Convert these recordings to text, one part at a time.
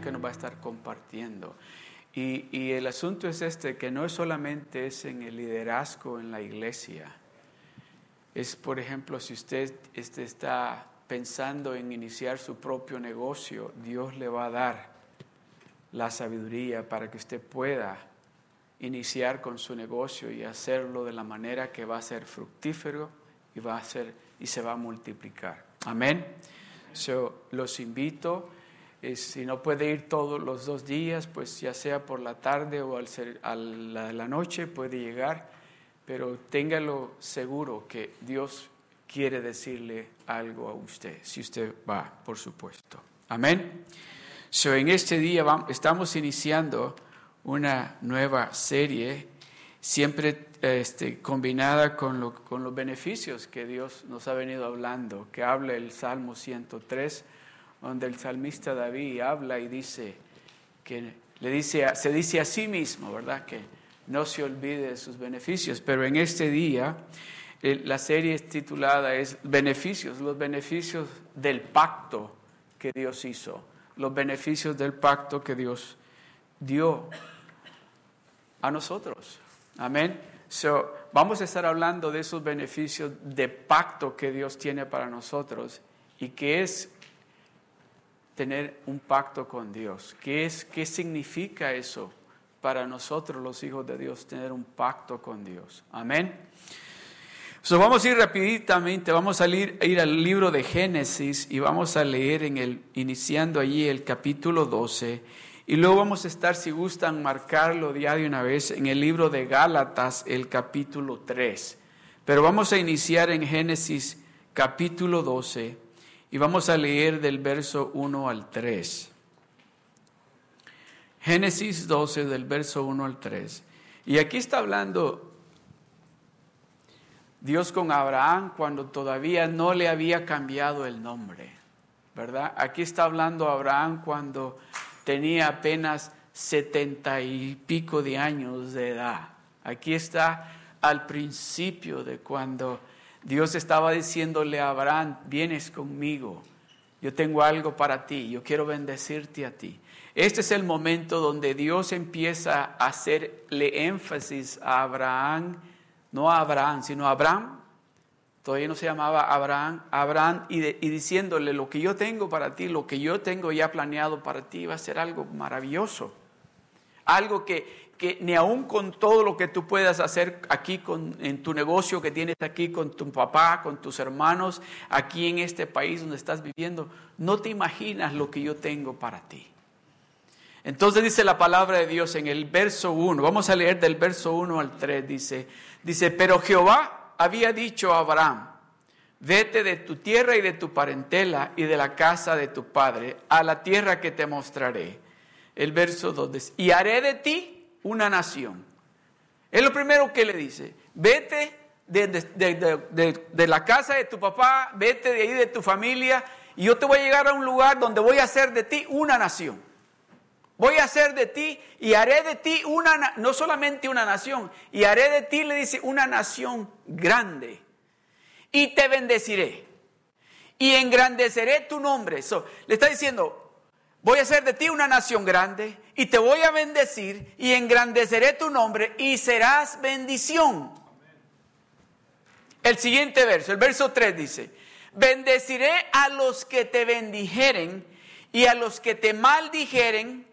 que nos va a estar compartiendo. Y, y, el asunto es este, que no es solamente es en el liderazgo en la iglesia. Es, por ejemplo, si usted este, está pensando en iniciar su propio negocio, Dios le va a dar la sabiduría para que usted pueda iniciar con su negocio y hacerlo de la manera que va a ser fructífero y va a ser y se va a multiplicar. Amén. So, los invito. Eh, si no puede ir todos los dos días, pues ya sea por la tarde o al ser, a la, noche puede llegar, pero téngalo seguro que Dios quiere decirle algo a usted, si usted va, por supuesto. Amén. So, en este día vamos, estamos iniciando una nueva serie, siempre este, combinada con, lo, con, los beneficios que Dios nos ha venido hablando, que habla el Salmo 103, donde el salmista David habla y dice, que le dice, se dice a sí mismo, ¿verdad? Que no se olvide de sus beneficios, pero en este día la serie titulada es Beneficios, los beneficios del pacto que Dios hizo, los beneficios del pacto que Dios dio a nosotros. Amén. So, vamos a estar hablando de esos beneficios de pacto que Dios tiene para nosotros y que es tener un pacto con Dios. ¿Qué, es, qué significa eso para nosotros los hijos de Dios, tener un pacto con Dios? Amén. So, vamos a ir rápidamente, vamos a ir, ir, al libro de Génesis y vamos a leer en el, iniciando allí el capítulo 12 y luego vamos a estar, si gustan, marcarlo de una vez en el libro de Gálatas, el capítulo 3. Pero vamos a iniciar en Génesis capítulo 12 y vamos a leer del verso 1 al 3. Génesis 12 del verso 1 al 3. Y aquí está hablando Dios con Abraham cuando todavía no le había cambiado el nombre, ¿verdad? Aquí está hablando Abraham cuando tenía apenas setenta y pico de años de edad. Aquí está al principio de cuando Dios estaba diciéndole a Abraham, vienes conmigo, yo tengo algo para ti, yo quiero bendecirte a ti. Este es el momento donde Dios empieza a hacerle énfasis a Abraham, no a Abraham, sino a Abraham, todavía no se llamaba Abraham, Abraham y, diciéndole lo que yo tengo para ti, lo que yo tengo ya planeado para ti va a ser algo maravilloso. Algo que, que ni aún con todo lo que tú puedas hacer aquí con, en tu negocio que tienes aquí con tu papá, con tus hermanos, aquí en este país donde estás viviendo, no te imaginas lo que yo tengo para ti. Entonces dice la palabra de Dios en el verso 1, vamos a leer del verso 1 al 3, dice, dice, pero Jehová había dicho a Abraham, vete de tu tierra y de tu parentela y de la casa de tu padre a la tierra que te mostraré. El verso 2 y haré de ti una nación. Es lo primero que le dice, vete de, de, la casa de tu papá, vete de ahí de tu familia y yo te voy a llegar a un lugar donde voy a hacer de ti una nación. Voy a hacer de ti y haré de ti una, no solamente una nación, y haré de ti, le dice, una nación grande. Y te bendeciré. Y engrandeceré tu nombre. le está diciendo, voy a hacer de ti una nación grande y te voy a bendecir y engrandeceré tu nombre y serás bendición. El siguiente verso, el verso 3 dice, bendeciré a los que te bendijeren y a los que te maldijeren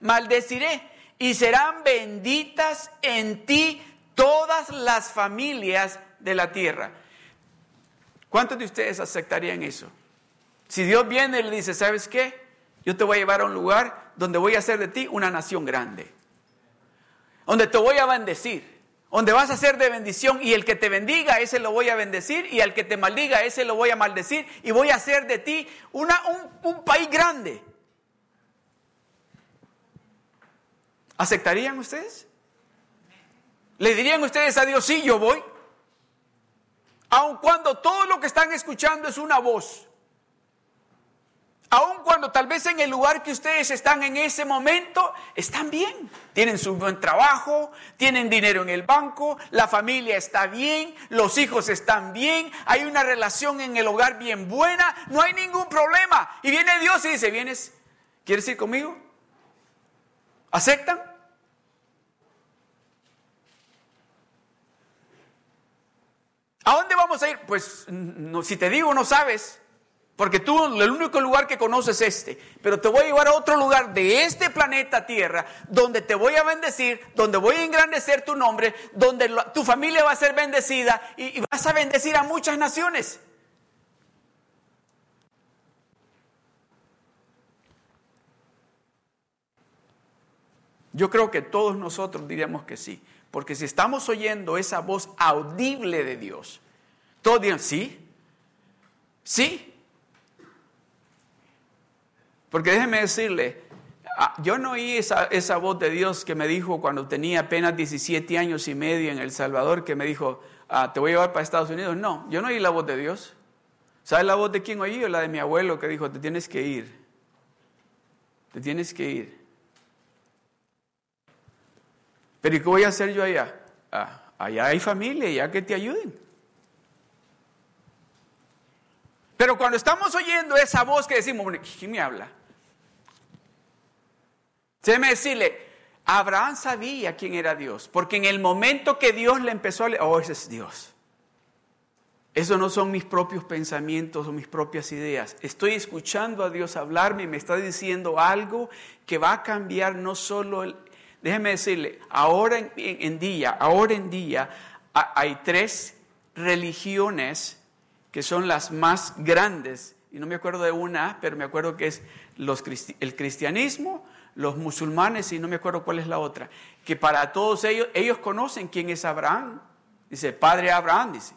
maldeciré y serán benditas en ti todas las familias de la tierra. ¿Cuántos de ustedes aceptarían eso? Si Dios viene y le dice, ¿sabes qué? Yo te voy a llevar a un lugar donde voy a hacer de ti una nación grande. Donde te voy a bendecir. Donde vas a ser de bendición y el que te bendiga, ese lo voy a bendecir y al que te maldiga, ese lo voy a maldecir y voy a hacer de ti un, un país grande. ¿Aceptarían ustedes? ¿Le dirían ustedes a Dios, sí, yo voy? Aun cuando todo lo que están escuchando es una voz. Aun cuando tal vez en el lugar que ustedes están en ese momento están bien. Tienen su buen trabajo, tienen dinero en el banco, la familia está bien, los hijos están bien, hay una relación en el hogar bien buena, no hay ningún problema. Y viene Dios y dice, vienes, ¿Quieres ir conmigo? ¿Aceptan? ¿A dónde vamos a ir? Pues si te digo no sabes, porque tú el único lugar que conoces es este, pero te voy a llevar a otro lugar de este planeta Tierra, donde te voy a bendecir, donde voy a engrandecer tu nombre, donde tu familia va a ser bendecida y vas a bendecir a muchas naciones. Yo creo que todos nosotros diríamos que sí, porque si estamos oyendo esa voz audible de Dios, todos dirían, sí, sí. Porque déjeme decirle, ah, yo no oí esa, esa, voz de Dios que me dijo cuando tenía apenas 17 años y medio en El Salvador, que me dijo, ah, te voy a llevar para Estados Unidos. No, yo no oí la voz de Dios. ¿Sabes la voz de quién oí? La de mi abuelo que dijo, te tienes que ir. Te tienes que ir. Pero ¿y qué voy a hacer yo allá? Ah, allá hay familia, ya que te ayuden. Pero cuando estamos oyendo esa voz que decimos, ¿quién me habla? Déjeme decirle, Abraham sabía quién era Dios, porque en el momento que Dios le empezó a leer, oh, ese es Dios. Eso no son mis propios pensamientos o mis propias ideas. Estoy escuchando a Dios hablarme y me está diciendo algo que va a cambiar no solo el, Déjeme decirle, ahora en, día, ahora en día hay tres religiones que son las más grandes. No me acuerdo de una, pero me acuerdo que es el cristianismo, los musulmanes y no me acuerdo cuál es la otra. Que para todos ellos, ellos conocen quién es Abraham. Dice, padre Abraham, dice.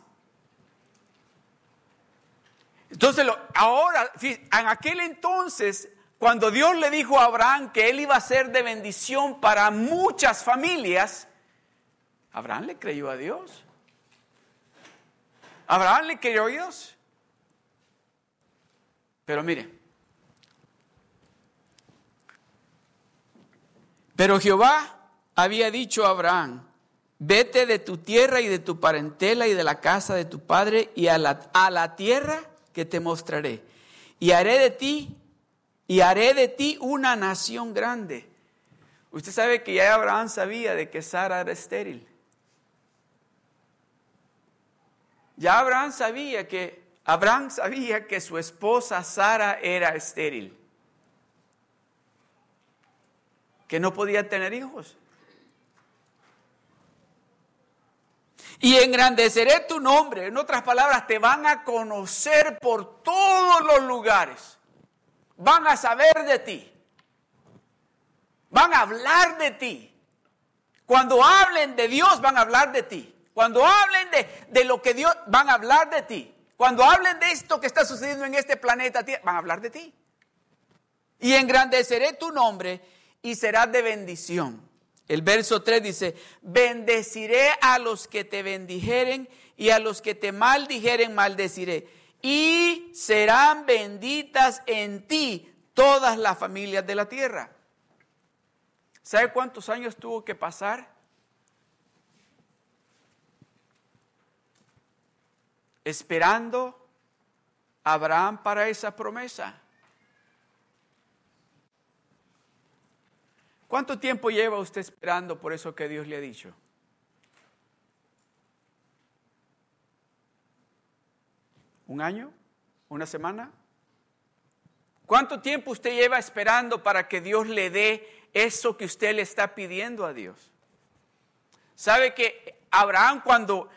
Entonces, ahora, en aquel entonces cuando Dios le dijo a Abraham que él iba a ser de bendición para muchas familias, Abraham le creyó a Dios. Abraham le creyó a Dios. Pero mire, pero Jehová había dicho a Abraham, vete de tu tierra y de tu parentela y de la casa de tu padre y a la, a la tierra que te mostraré. Y haré de ti y haré de ti una nación grande. Usted sabe que ya Abraham sabía de que Sara era estéril. Ya Abraham sabía que Abraham sabía que su esposa Sara era estéril. Que no podía tener hijos. Y engrandeceré tu nombre. En otras palabras, te van a conocer por todos los lugares van a saber de ti. Van a hablar de ti. Cuando hablen de Dios van a hablar de ti. Cuando hablen de, lo que Dios, van a hablar de ti. Cuando hablen de esto que está sucediendo en este planeta, van a hablar de ti. Y engrandeceré tu nombre y serás de bendición. El verso 3 dice, bendeciré a los que te bendijeren y a los que te maldijeren maldeciré y serán benditas en ti todas las familias de la tierra. ¿Sabe cuántos años tuvo que pasar? Esperando a Abraham para esa promesa. ¿Cuánto tiempo lleva usted esperando por eso que Dios le ha dicho? ¿Un año? ¿Una semana? ¿Cuánto tiempo usted lleva esperando para que Dios le dé eso que usted le está pidiendo a Dios? ¿Sabe que Abraham cuando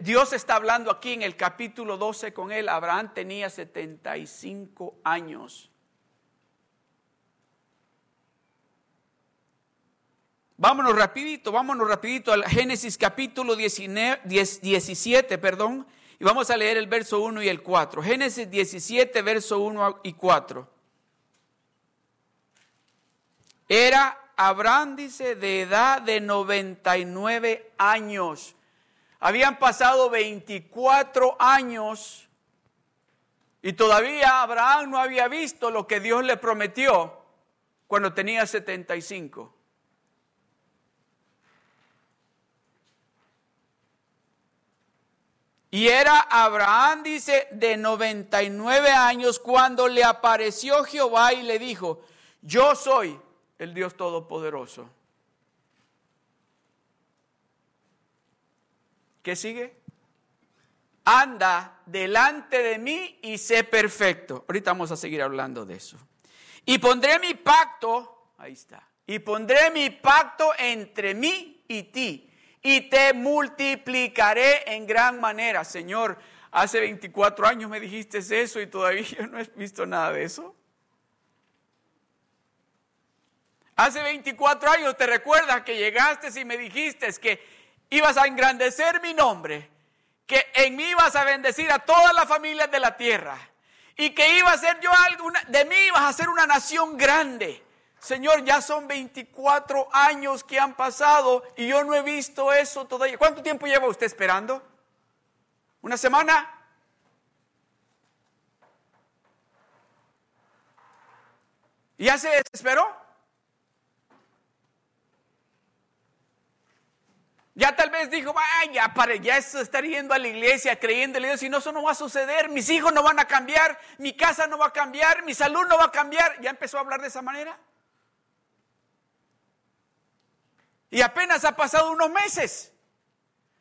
Dios está hablando aquí en el capítulo 12 con él, Abraham tenía 75 años. Vámonos rapidito, vámonos rapidito al Génesis capítulo 19, 17, perdón, y vamos a leer el verso 1 y el 4. Génesis 17, verso 1 y 4. Era Abraham, dice, de edad de 99 años. Habían pasado 24 años y todavía Abraham no había visto lo que Dios le prometió cuando tenía 75. Y era Abraham, dice, de 99 años cuando le apareció Jehová y le dijo, Yo soy el Dios Todopoderoso. ¿Qué sigue? Anda delante de mí y sé perfecto. Ahorita vamos a seguir hablando de eso. Y pondré mi pacto, ahí está, y pondré mi pacto entre mí y ti, y te multiplicaré en gran manera. Señor, hace 24 años me dijiste eso y todavía no he visto nada de eso. Hace 24 años te recuerdas que llegaste y me dijiste que ibas a engrandecer mi nombre, que en mí ibas a bendecir a todas las familias de la tierra y que iba a ser yo algo, de mí ibas a ser una nación grande. Señor, ya son 24 años que han pasado y yo no he visto eso todavía. ¿Cuánto tiempo lleva usted esperando? ¿Una semana? ¿Y ya se desesperó? Ya tal vez dijo, vaya, para ya estar yendo a la iglesia, creyéndole a Dios, y no, eso no va a suceder, mis hijos no van a cambiar, mi casa no va a cambiar, mi salud no va a cambiar. Ya empezó a hablar de esa manera. Y apenas ha pasado unos meses.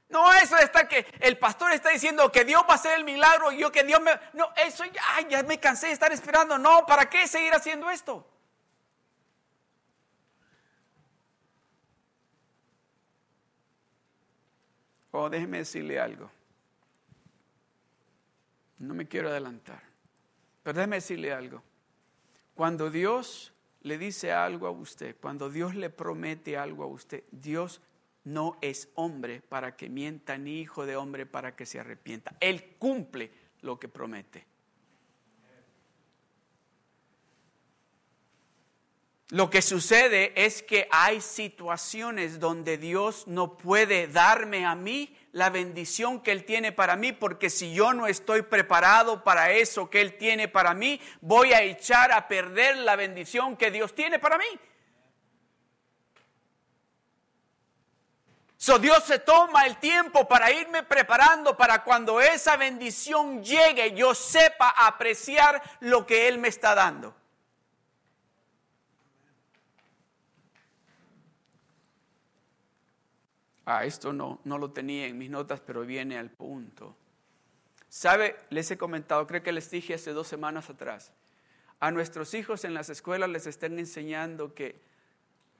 No, eso de estar que el pastor está diciendo que Dios va a hacer el milagro y yo que Dios me... No, eso ya, ya me cansé de estar esperando. No, ¿para qué seguir haciendo esto? Oh, déjeme decirle algo. No me quiero adelantar, pero déjeme decirle algo. Cuando Dios le dice algo a usted, cuando Dios le promete algo a usted, Dios no es hombre para que mienta, ni hijo de hombre para que se arrepienta. Él cumple lo que promete. Lo que sucede es que hay situaciones donde Dios no puede darme a mí la bendición que Él tiene para mí, porque si yo no estoy preparado para eso que Él tiene para mí, voy a echar a perder la bendición que Dios tiene para mí. So Dios se toma el tiempo para irme preparando para cuando esa bendición llegue, yo sepa apreciar lo que Él me está dando. Ah, esto no, no lo tenía en mis notas, pero viene al punto. ¿Sabe? Les he comentado, creo que les dije hace dos semanas atrás, a nuestros hijos en las escuelas les están enseñando que,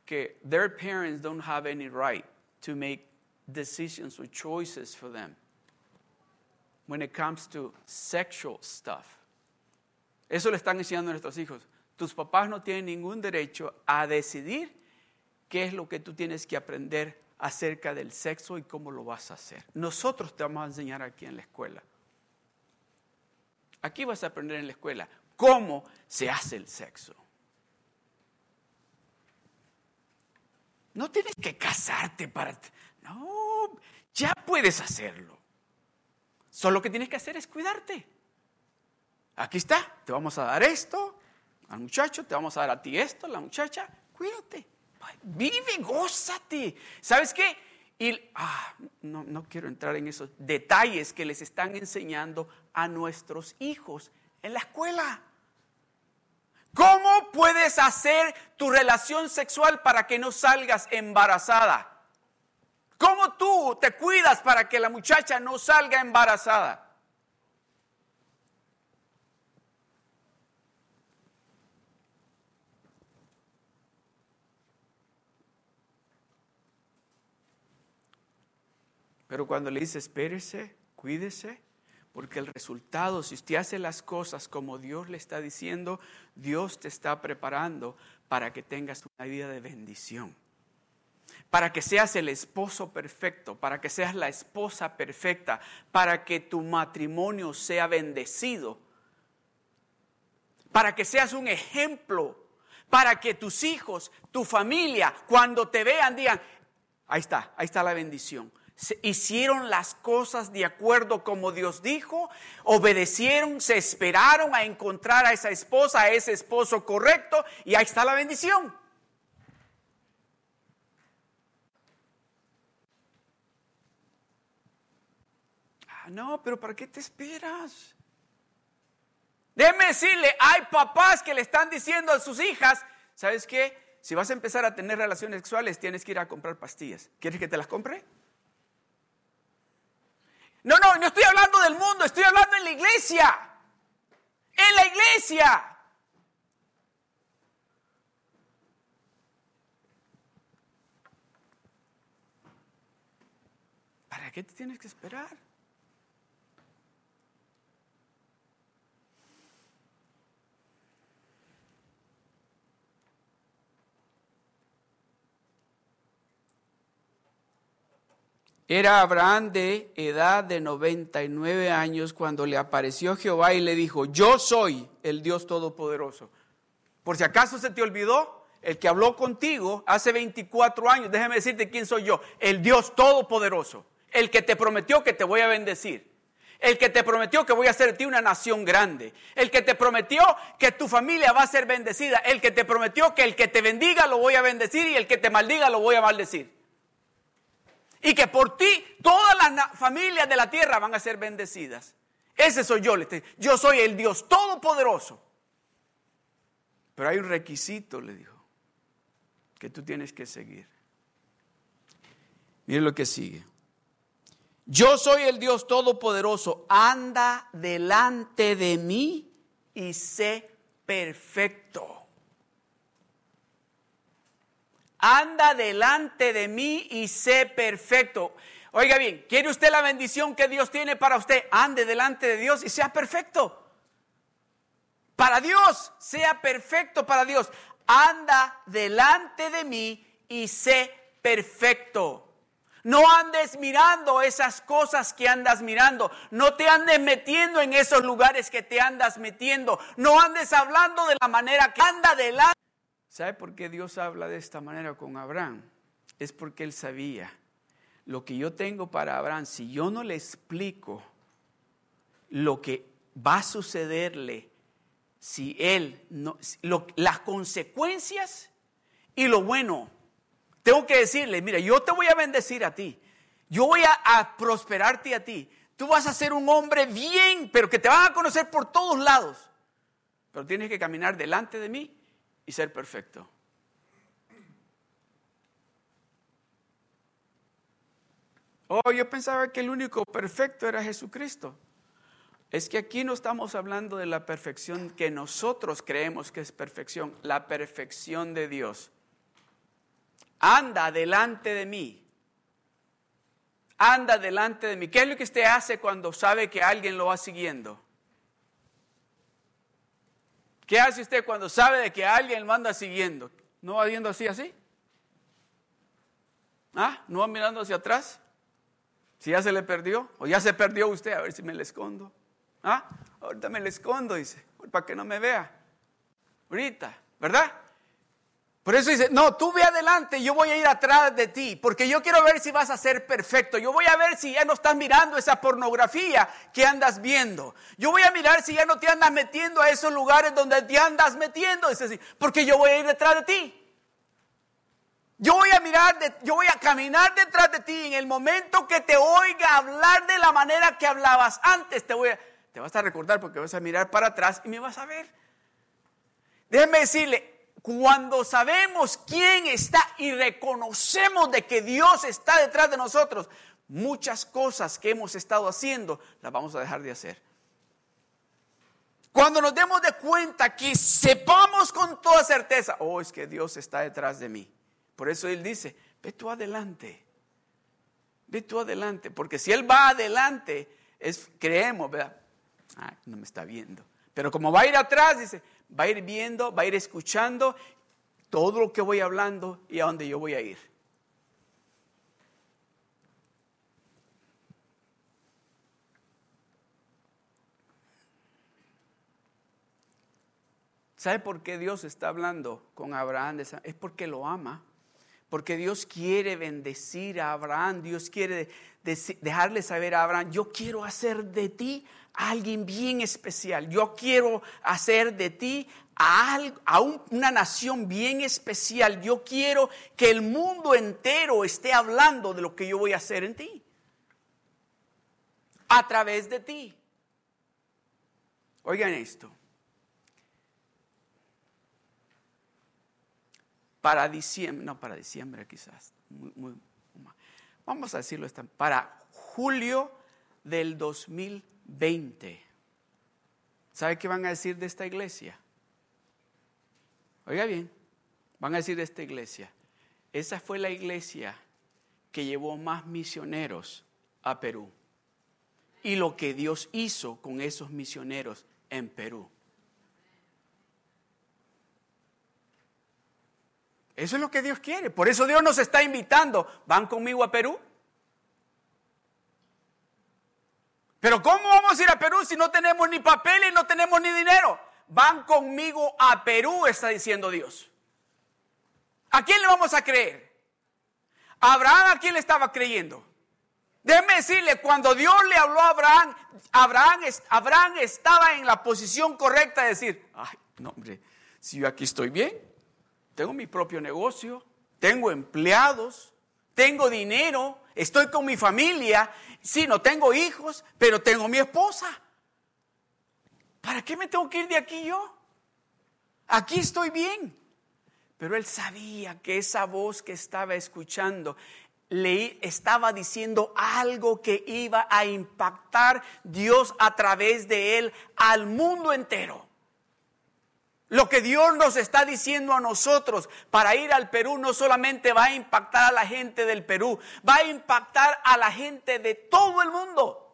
que their parents don't have any right to make decisions or choices for them when it comes to sexual stuff. Eso le están enseñando a nuestros hijos. Tus papás no tienen ningún derecho a decidir qué es lo que tú tienes que aprender acerca del sexo y cómo lo vas a hacer. Nosotros te vamos a enseñar aquí en la escuela. Aquí vas a aprender en la escuela cómo se hace el sexo. No tienes que casarte para... No, ya puedes hacerlo. Solo lo que tienes que hacer es cuidarte. Aquí está, te vamos a dar esto al muchacho, te vamos a dar a ti esto, la muchacha, cuídate. Vive, gózate. ¿Sabes qué? Y ah, no, no quiero entrar en esos detalles que les están enseñando a nuestros hijos en la escuela. ¿Cómo puedes hacer tu relación sexual para que no salgas embarazada? ¿Cómo tú te cuidas para que la muchacha no salga embarazada? Pero cuando le dice, espérese, cuídese, porque el resultado, si usted hace las cosas como Dios le está diciendo, Dios te está preparando para que tengas una vida de bendición. Para que seas el esposo perfecto, para que seas la esposa perfecta, para que tu matrimonio sea bendecido, para que seas un ejemplo, para que tus hijos, tu familia, cuando te vean, digan, ahí está, ahí está la bendición hicieron las cosas de acuerdo como Dios dijo, obedecieron, se esperaron a encontrar a esa esposa, a ese esposo correcto, y ahí está la bendición. Ah, no, pero ¿para qué te esperas? Déjeme decirle, hay papás que le están diciendo a sus hijas, ¿sabes qué? Si vas a empezar a tener relaciones sexuales, tienes que ir a comprar pastillas. ¿Quieres que te las compre? No, no, no estoy hablando del mundo, estoy hablando en la iglesia. En la iglesia. ¿Para qué te tienes que esperar? Era Abraham de edad de 99 años cuando le apareció Jehová y le dijo, yo soy el Dios Todopoderoso. Por si acaso se te olvidó, el que habló contigo hace 24 años, déjame decirte quién soy yo, el Dios Todopoderoso, el que te prometió que te voy a bendecir. El que te prometió que voy a hacer de ti una nación grande. El que te prometió que tu familia va a ser bendecida. El que te prometió que el que te bendiga lo voy a bendecir y el que te maldiga lo voy a maldecir. Y que por ti todas las familias de la tierra van a ser bendecidas. Ese soy yo. Yo soy el Dios Todopoderoso. Pero hay un requisito, le dijo, que tú tienes que seguir. Mire lo que sigue. Yo soy el Dios Todopoderoso. Anda delante de mí y sé perfecto. Anda delante de mí y sé perfecto. Oiga bien, ¿quiere usted la bendición que Dios tiene para usted? Ande delante de Dios y sea perfecto. Para Dios, sea perfecto para Dios. Anda delante de mí y sé perfecto. No andes mirando esas cosas que andas mirando. No te andes metiendo en esos lugares que te andas metiendo. No andes hablando de la manera que anda delante. ¿Sabe por qué Dios habla de esta manera con Abraham? Es porque él sabía lo que yo tengo para Abraham. Si yo no le explico lo que va a sucederle, si él no, las consecuencias y lo bueno, tengo que decirle, mira, yo te voy a bendecir a ti, yo voy a, a prosperarte a ti, tú vas a ser un hombre bien, pero que te van a conocer por todos lados, pero tienes que caminar delante de mí y ser perfecto. Oh, yo pensaba que el único perfecto era Jesucristo. Es que aquí no estamos hablando de la perfección que nosotros creemos que es perfección, la perfección de Dios. Anda delante de mí. Anda delante de mí. ¿Qué es lo que usted hace cuando sabe que alguien lo va siguiendo? ¿Qué hace usted cuando sabe de que alguien lo anda siguiendo? ¿No va viendo así, así? ¿Ah? ¿No va mirando hacia atrás? Si ya se le perdió, o ya se perdió usted, a ver si me le escondo. ¿Ah? Ahorita me le escondo, dice, para que no me vea. Ahorita, ¿verdad? Por eso dice, no, tú ve adelante, yo voy a ir atrás de ti, porque yo quiero ver si vas a ser perfecto. Yo voy a ver si ya no estás mirando esa pornografía que andas viendo. Yo voy a mirar si ya no te andas metiendo a esos lugares donde te andas metiendo, dice así, porque yo voy a ir detrás de ti. Yo voy a mirar, yo voy a caminar detrás de ti en el momento que te oiga hablar de la manera que hablabas antes. Te, voy a, te vas a recordar porque vas a mirar para atrás y me vas a ver. Déjeme decirle, cuando sabemos quién está y reconocemos de que Dios está detrás de nosotros, muchas cosas que hemos estado haciendo las vamos a dejar de hacer. Cuando nos demos de cuenta que sepamos con toda certeza, oh, es que Dios está detrás de mí. Por eso Él dice, ve tú adelante, ve tú adelante, porque si Él va adelante, es, creemos, ¿verdad? Ah, no me está viendo. Pero como va a ir atrás, dice, va a ir viendo, va a ir escuchando todo lo que voy hablando y a dónde yo voy a ir. ¿Sabe por qué Dios está hablando con Abraham? Es porque lo ama. Porque Dios quiere bendecir a Abraham. Dios quiere dejarle saber a Abraham, yo quiero hacer de ti alguien bien especial. Yo quiero hacer de ti a, una nación bien especial. Yo quiero que el mundo entero esté hablando de lo que yo voy a hacer en ti. A través de ti. Oigan esto. para diciembre, no para diciembre quizás, vamos a decirlo, para julio del 2020. ¿Sabe qué van a decir de esta iglesia? Oiga bien, van a decir de esta iglesia. Esa fue la iglesia que llevó más misioneros a Perú. Y lo que Dios hizo con esos misioneros en Perú. Eso es lo que Dios quiere. Por eso Dios nos está invitando. ¿Van conmigo a Perú? Pero ¿cómo vamos a ir a Perú si no tenemos ni papeles, no tenemos ni dinero? Van conmigo a Perú, está diciendo Dios. ¿A quién le vamos a creer? Abraham a quién le estaba creyendo? Déjeme decirle, cuando Dios le habló a Abraham, Abraham, Abraham estaba en la posición correcta de decir, ay, no hombre, si yo aquí estoy bien, tengo mi propio negocio, tengo empleados, tengo dinero, estoy con mi familia, sí, no tengo hijos, pero tengo mi esposa. ¿Para qué me tengo que ir de aquí yo? Aquí estoy bien. Pero él sabía que esa voz que estaba escuchando le estaba diciendo algo que iba a impactar Dios a través de él al mundo entero. Lo que Dios nos está diciendo a nosotros para ir al Perú no solamente va a impactar a la gente del Perú, va a impactar a la gente de todo el mundo.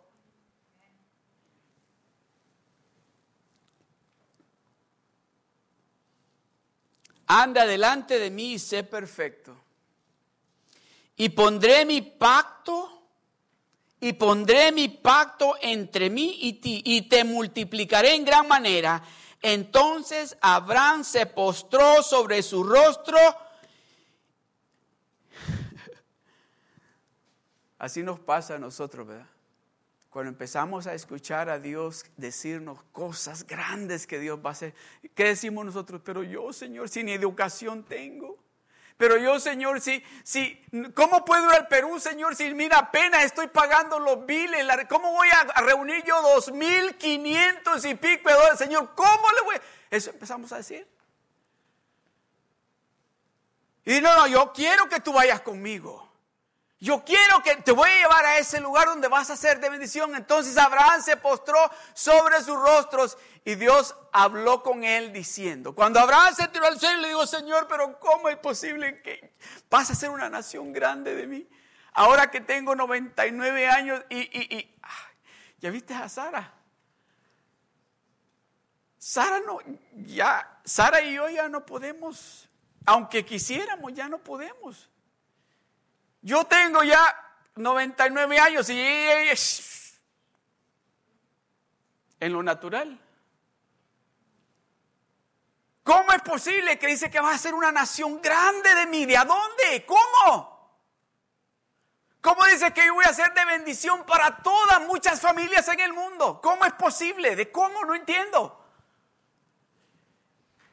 Anda delante de mí y sé perfecto. Y pondré mi pacto, y pondré mi pacto entre mí y ti, y te multiplicaré en gran manera entonces Abraham se postró sobre su rostro. Así nos pasa a nosotros, ¿verdad? Cuando empezamos a escuchar a Dios decirnos cosas grandes que Dios va a hacer, ¿qué decimos nosotros? Pero yo, Señor, sin educación tengo. Pero yo, Señor, si, si, ¿cómo puedo ir al Perú, Señor, si mira, apenas estoy pagando los biles? ¿Cómo voy a, reunir yo dos mil quinientos y pico de dólares, Señor? ¿Cómo le voy? Eso empezamos a decir. Y no, no, yo quiero que tú vayas conmigo. Yo quiero que te voy a llevar a ese lugar donde vas a ser de bendición. Entonces Abraham se postró sobre sus rostros y Dios habló con él diciendo, cuando Abraham se tiró al cielo, le digo, Señor, pero ¿cómo es posible que vas a ser una nación grande de mí? Ahora que tengo 99 años y, y, y ¿ya viste a Sara? Sara no, ya, Sara y yo ya no podemos, aunque quisiéramos, ya no podemos. Yo tengo ya 99 años y en lo natural. ¿Cómo es posible que dice que va a ser una nación grande de mí? ¿De dónde? ¿Cómo? ¿Cómo dice que yo voy a ser de bendición para todas muchas familias en el mundo? ¿Cómo es posible? ¿De cómo? No entiendo.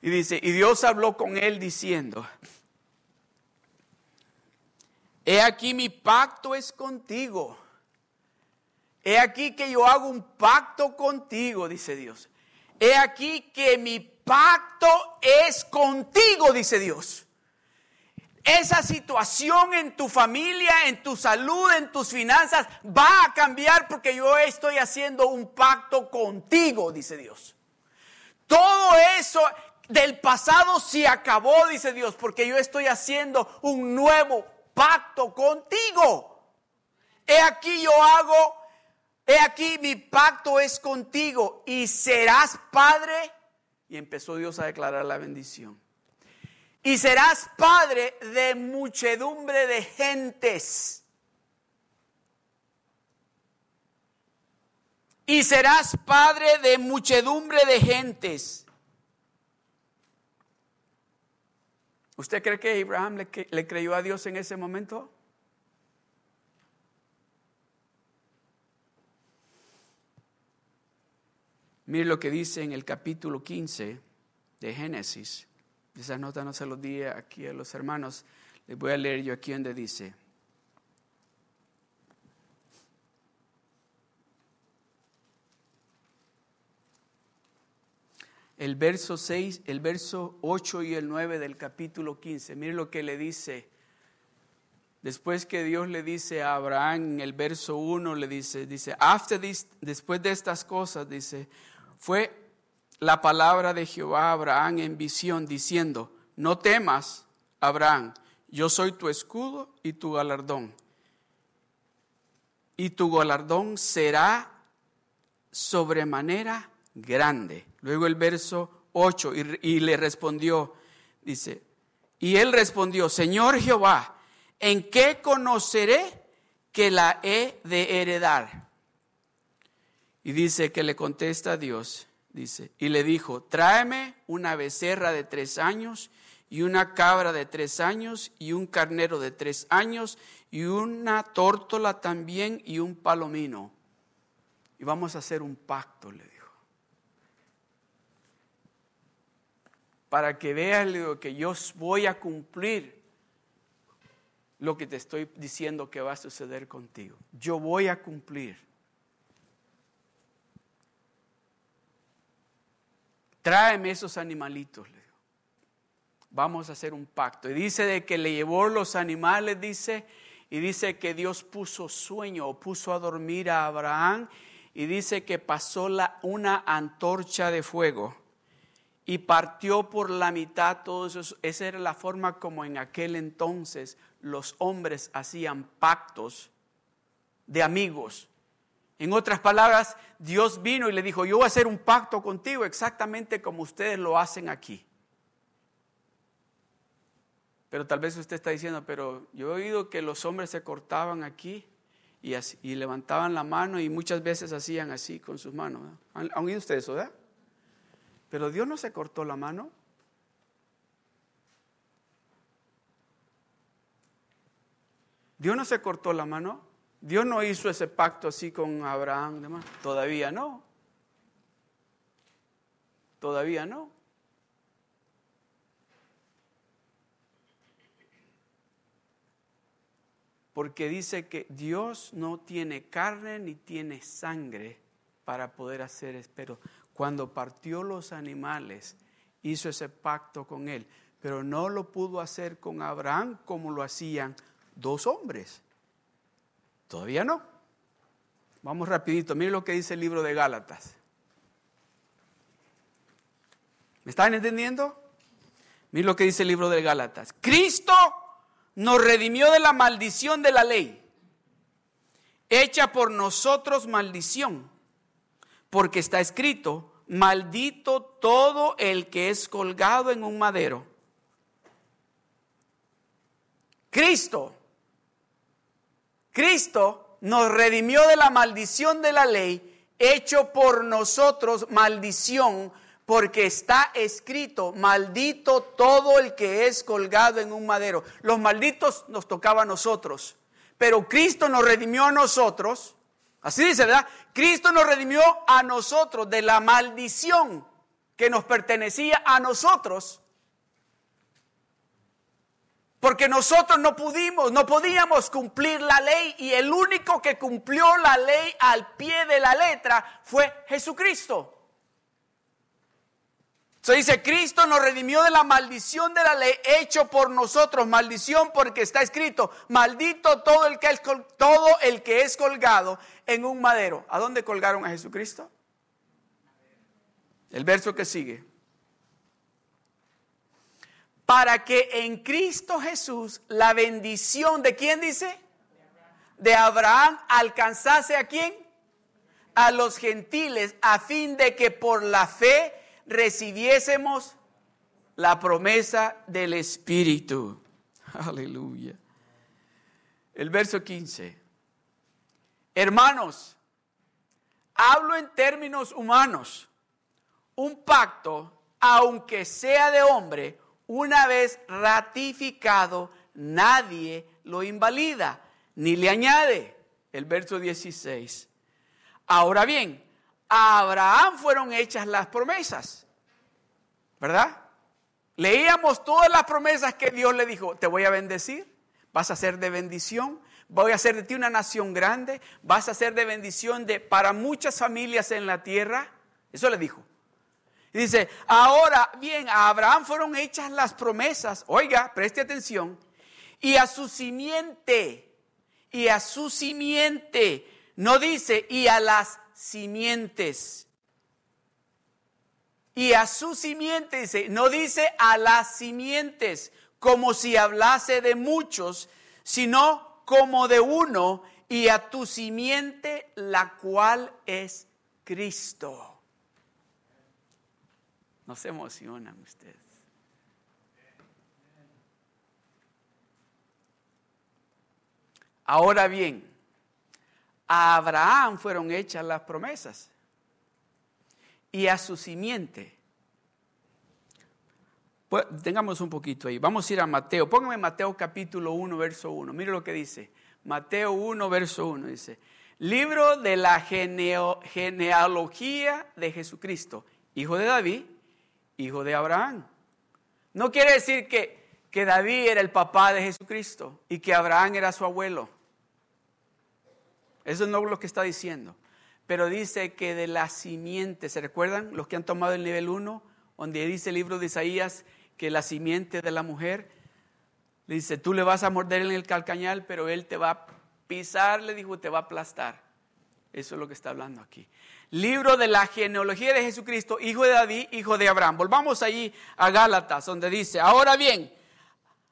Y dice, y Dios habló con él diciendo, He aquí mi pacto es contigo. He aquí que yo hago un pacto contigo, dice Dios. He aquí que mi pacto es contigo, dice Dios. Esa situación en tu familia, en tu salud, en tus finanzas va a cambiar porque yo estoy haciendo un pacto contigo, dice Dios. Todo eso del pasado se acabó, dice Dios, porque yo estoy haciendo un nuevo pacto contigo. He aquí yo hago, he aquí mi pacto es contigo y serás padre. Y empezó Dios a declarar la bendición. Y serás padre de muchedumbre de gentes. Y serás padre de muchedumbre de gentes. ¿Usted cree que Abraham le, creyó a Dios en ese momento? Mire lo que dice en el capítulo 15 de Génesis. Esa nota no se lo di aquí a los hermanos. Les voy a leer yo aquí donde dice. El verso 6, el verso 8 y el 9 del capítulo 15. Mire lo que le dice. Después que Dios le dice a Abraham en el verso 1, le dice, dice, After this, después de estas cosas, dice, fue la palabra de Jehová a Abraham en visión, diciendo, no temas, Abraham, yo soy tu escudo y tu galardón. Y tu galardón será sobremanera grande. Luego el verso 8, y, le respondió, dice, y él respondió, Señor Jehová, ¿en qué conoceré que la he de heredar? Y dice que le contesta Dios, dice, y le dijo, tráeme una becerra de tres años y una cabra de tres años y un carnero de tres años y una tórtola también y un palomino. Y vamos a hacer un pacto, le para que veas que yo voy a cumplir lo que te estoy diciendo que va a suceder contigo. Yo voy a cumplir. Tráeme esos animalitos, le digo. Vamos a hacer un pacto. Y dice de que le llevó los animales, dice, y dice que Dios puso sueño o puso a dormir a Abraham, y dice que pasó la, una antorcha de fuego y partió por la mitad todos eso. Esa era la forma como en aquel entonces los hombres hacían pactos de amigos. En otras palabras, Dios vino y le dijo, yo voy a hacer un pacto contigo exactamente como ustedes lo hacen aquí. Pero tal vez usted está diciendo, pero yo he oído que los hombres se cortaban aquí y, y levantaban la mano y muchas veces hacían así con sus manos. ¿Han, ¿Han oído ustedes eso, verdad? Pero Dios no se cortó la mano. Dios no se cortó la mano. Dios no hizo ese pacto así con Abraham. Demás. Todavía no. Todavía no. Porque dice que Dios no tiene carne ni tiene sangre para poder hacer espero cuando partió los animales, hizo ese pacto con él, pero no lo pudo hacer con Abraham como lo hacían dos hombres. Todavía no. Vamos rapidito, mire lo que dice el libro de Gálatas. ¿Me están entendiendo? Mire lo que dice el libro de Gálatas. Cristo nos redimió de la maldición de la ley, hecha por nosotros maldición porque está escrito, maldito todo el que es colgado en un madero. Cristo, Cristo nos redimió de la maldición de la ley, hecho por nosotros maldición, porque está escrito, maldito todo el que es colgado en un madero. Los malditos nos tocaba a nosotros, pero Cristo nos redimió a nosotros Así dice, ¿verdad? Cristo nos redimió a nosotros de la maldición que nos pertenecía a nosotros. Porque nosotros no pudimos, no podíamos cumplir la ley y el único que cumplió la ley al pie de la letra fue Jesucristo. Se dice, Cristo nos redimió de la maldición de la ley, hecho por nosotros maldición porque está escrito, maldito todo el que es, todo el que es colgado en un madero. ¿A dónde colgaron a Jesucristo? El verso que sigue. Para que en Cristo Jesús la bendición de quién dice? De Abraham alcanzase a quién? A los gentiles, a fin de que por la fe recibiésemos la promesa del Espíritu. Aleluya. El verso 15. Hermanos, hablo en términos humanos. Un pacto, aunque sea de hombre, una vez ratificado, nadie lo invalida ni le añade. El verso 16. Ahora bien, a Abraham fueron hechas las promesas. ¿Verdad? Leíamos todas las promesas que Dios le dijo, te voy a bendecir, vas a ser de bendición, voy a hacer de ti una nación grande, vas a ser de bendición de, para muchas familias en la tierra. Eso le dijo. dice, ahora bien, a Abraham fueron hechas las promesas, oiga, preste atención, y a su simiente, y a su simiente, no dice, y a las simientes. Y a su simiente dice, no dice a las simientes, como si hablase de muchos, sino como de uno, y a tu simiente, la cual es Cristo. No se emocionan ustedes. Ahora bien, a Abraham fueron hechas las promesas y a su simiente. Pues, tengamos un poquito ahí. Vamos a ir a Mateo. Póngame Mateo capítulo 1, verso 1. Mire lo que dice. Mateo 1, verso 1. Dice, libro de la genealogía de Jesucristo, hijo de David, hijo de Abraham. No quiere decir que, que David era el papá de Jesucristo y que Abraham era su abuelo. Eso no es lo que está diciendo. Pero dice que de la simiente, ¿se recuerdan los que han tomado el nivel 1? Donde dice el libro de Isaías que la simiente de la mujer, le dice, tú le vas a morder en el calcañal, pero él te va a pisar, le dijo, te va a aplastar. Eso es lo que está hablando aquí. Libro de la genealogía de Jesucristo, hijo de David, hijo de Abraham. Volvamos allí a Gálatas, donde dice, ahora bien,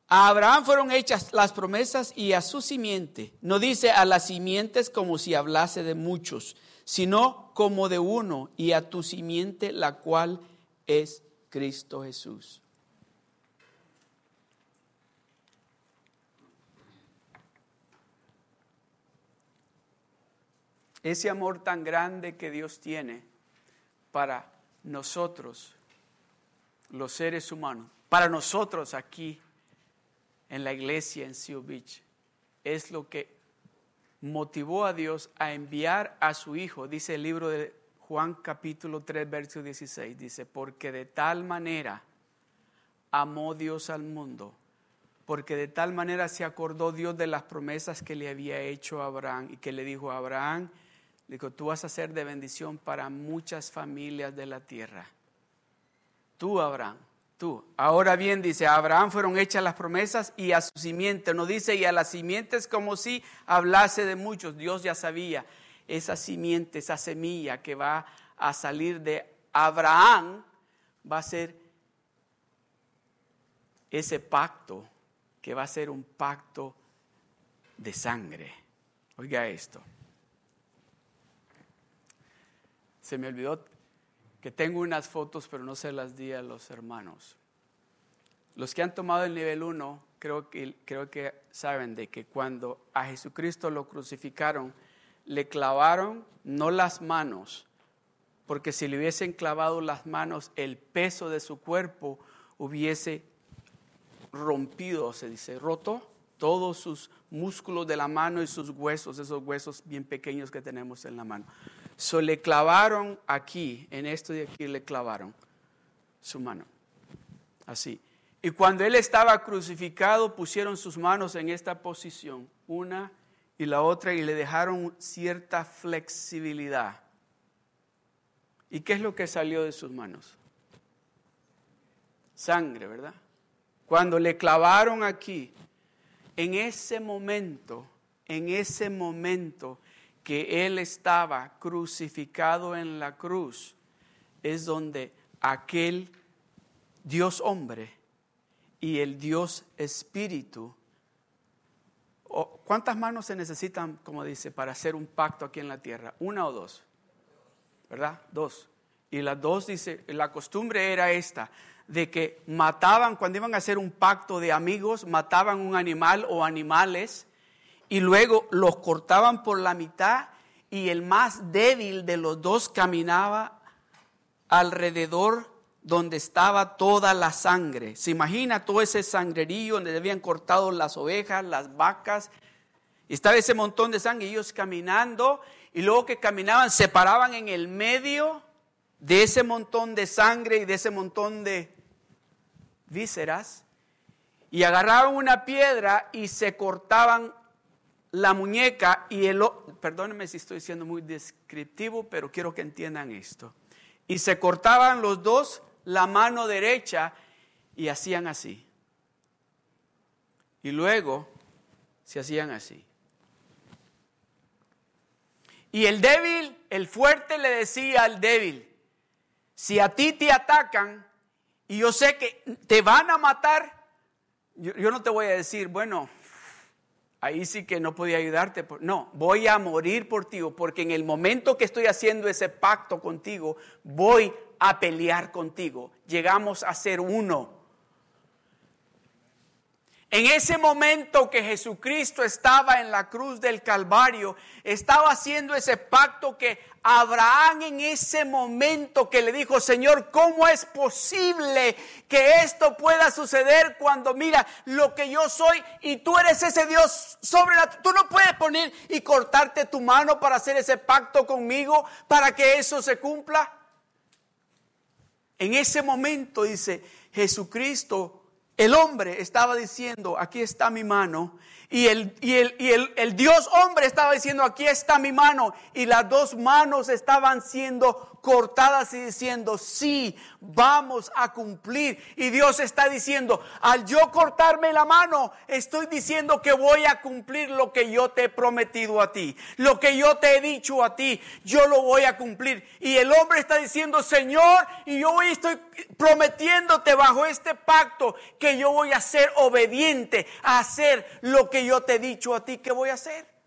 a Abraham fueron hechas las promesas y a su simiente. No dice a las simientes como si hablase de muchos, sino como de uno y a tu simiente, la cual es Cristo Jesús. Ese amor tan grande que Dios tiene para nosotros, los seres humanos, para nosotros aquí en la iglesia en Seal Beach es lo que motivó a Dios a enviar a su Hijo, dice el libro de Juan capítulo 3, verso 16, dice, porque de tal manera amó Dios al mundo, porque de tal manera se acordó Dios de las promesas que le había hecho a Abraham y que le dijo a Abraham, dijo, tú vas a ser de bendición para muchas familias de la tierra. Tú, Abraham, tú. Ahora bien, dice, a Abraham fueron hechas las promesas y a su simiente, no dice, y a las simientes como si hablase de muchos. Dios ya sabía, esa simiente, esa semilla que va a salir de Abraham, va a ser ese pacto, que va a ser un pacto de sangre. Oiga esto. Se me olvidó que tengo unas fotos, pero no se las di a los hermanos. Los que han tomado el nivel 1, creo que, creo que saben de que cuando a Jesucristo lo crucificaron, le clavaron no las manos, porque si le hubiesen clavado las manos, el peso de su cuerpo hubiese rompido, se dice, roto todos sus músculos de la mano y sus huesos, esos huesos bien pequeños que tenemos en la mano. Le clavaron aquí, en esto de aquí le clavaron su mano. Así. Y cuando él estaba crucificado, pusieron sus manos en esta posición, una y la otra, y le dejaron cierta flexibilidad. ¿Y qué es lo que salió de sus manos? Sangre, ¿verdad? Cuando le clavaron aquí, en ese momento, en ese momento, que Él estaba crucificado en la cruz, es donde aquel Dios hombre y el Dios espíritu, ¿cuántas manos se necesitan, como dice, para hacer un pacto aquí en la tierra? ¿Una o dos? ¿Verdad? Dos. Y las dos dice, la costumbre era esta, de que mataban, cuando iban a hacer un pacto de amigos, mataban un animal o animales y luego los cortaban por la mitad y el más débil de los dos caminaba alrededor donde estaba toda la sangre. Se imagina todo ese sangrerío donde habían cortado las ovejas, las vacas. Y estaba ese montón de sangre, ellos caminando, y luego que caminaban, se paraban en el medio de ese montón de sangre y de ese montón de vísceras, y agarraban una piedra y se cortaban la muñeca y el... Perdónenme si estoy siendo muy descriptivo, pero quiero que entiendan esto. y se cortaban los dos la mano derecha y hacían así. Y luego se hacían así. Y el débil, el fuerte le decía al débil, si a ti te atacan y yo sé que te van a matar, yo, no te voy a decir, bueno, ahí sí que no podía ayudarte. No, voy a morir por ti, porque en el momento que estoy haciendo ese pacto contigo, voy a pelear contigo. Llegamos a ser uno. En ese momento que Jesucristo estaba en la cruz del Calvario, estaba haciendo ese pacto que Abraham en ese momento que le dijo, Señor, ¿cómo es posible que esto pueda suceder cuando mira lo que yo soy y tú eres ese Dios sobrenatural? Tú no puedes poner y cortarte tu mano para hacer ese pacto conmigo para que eso se cumpla. En ese momento dice, Jesucristo el hombre estaba diciendo, aquí está mi mano, y el, y el, y el, el Dios hombre estaba diciendo, aquí está mi mano, y las dos manos estaban siendo cortadas y diciendo, sí, vamos a cumplir. Y Dios está diciendo, al yo cortarme la mano, estoy diciendo que voy a cumplir lo que yo te he prometido a ti, lo que yo te he dicho a ti, yo lo voy a cumplir. Y el hombre está diciendo, Señor, y yo hoy estoy prometiéndote bajo este pacto que yo voy a ser obediente a hacer lo que yo te he dicho a ti que voy a hacer.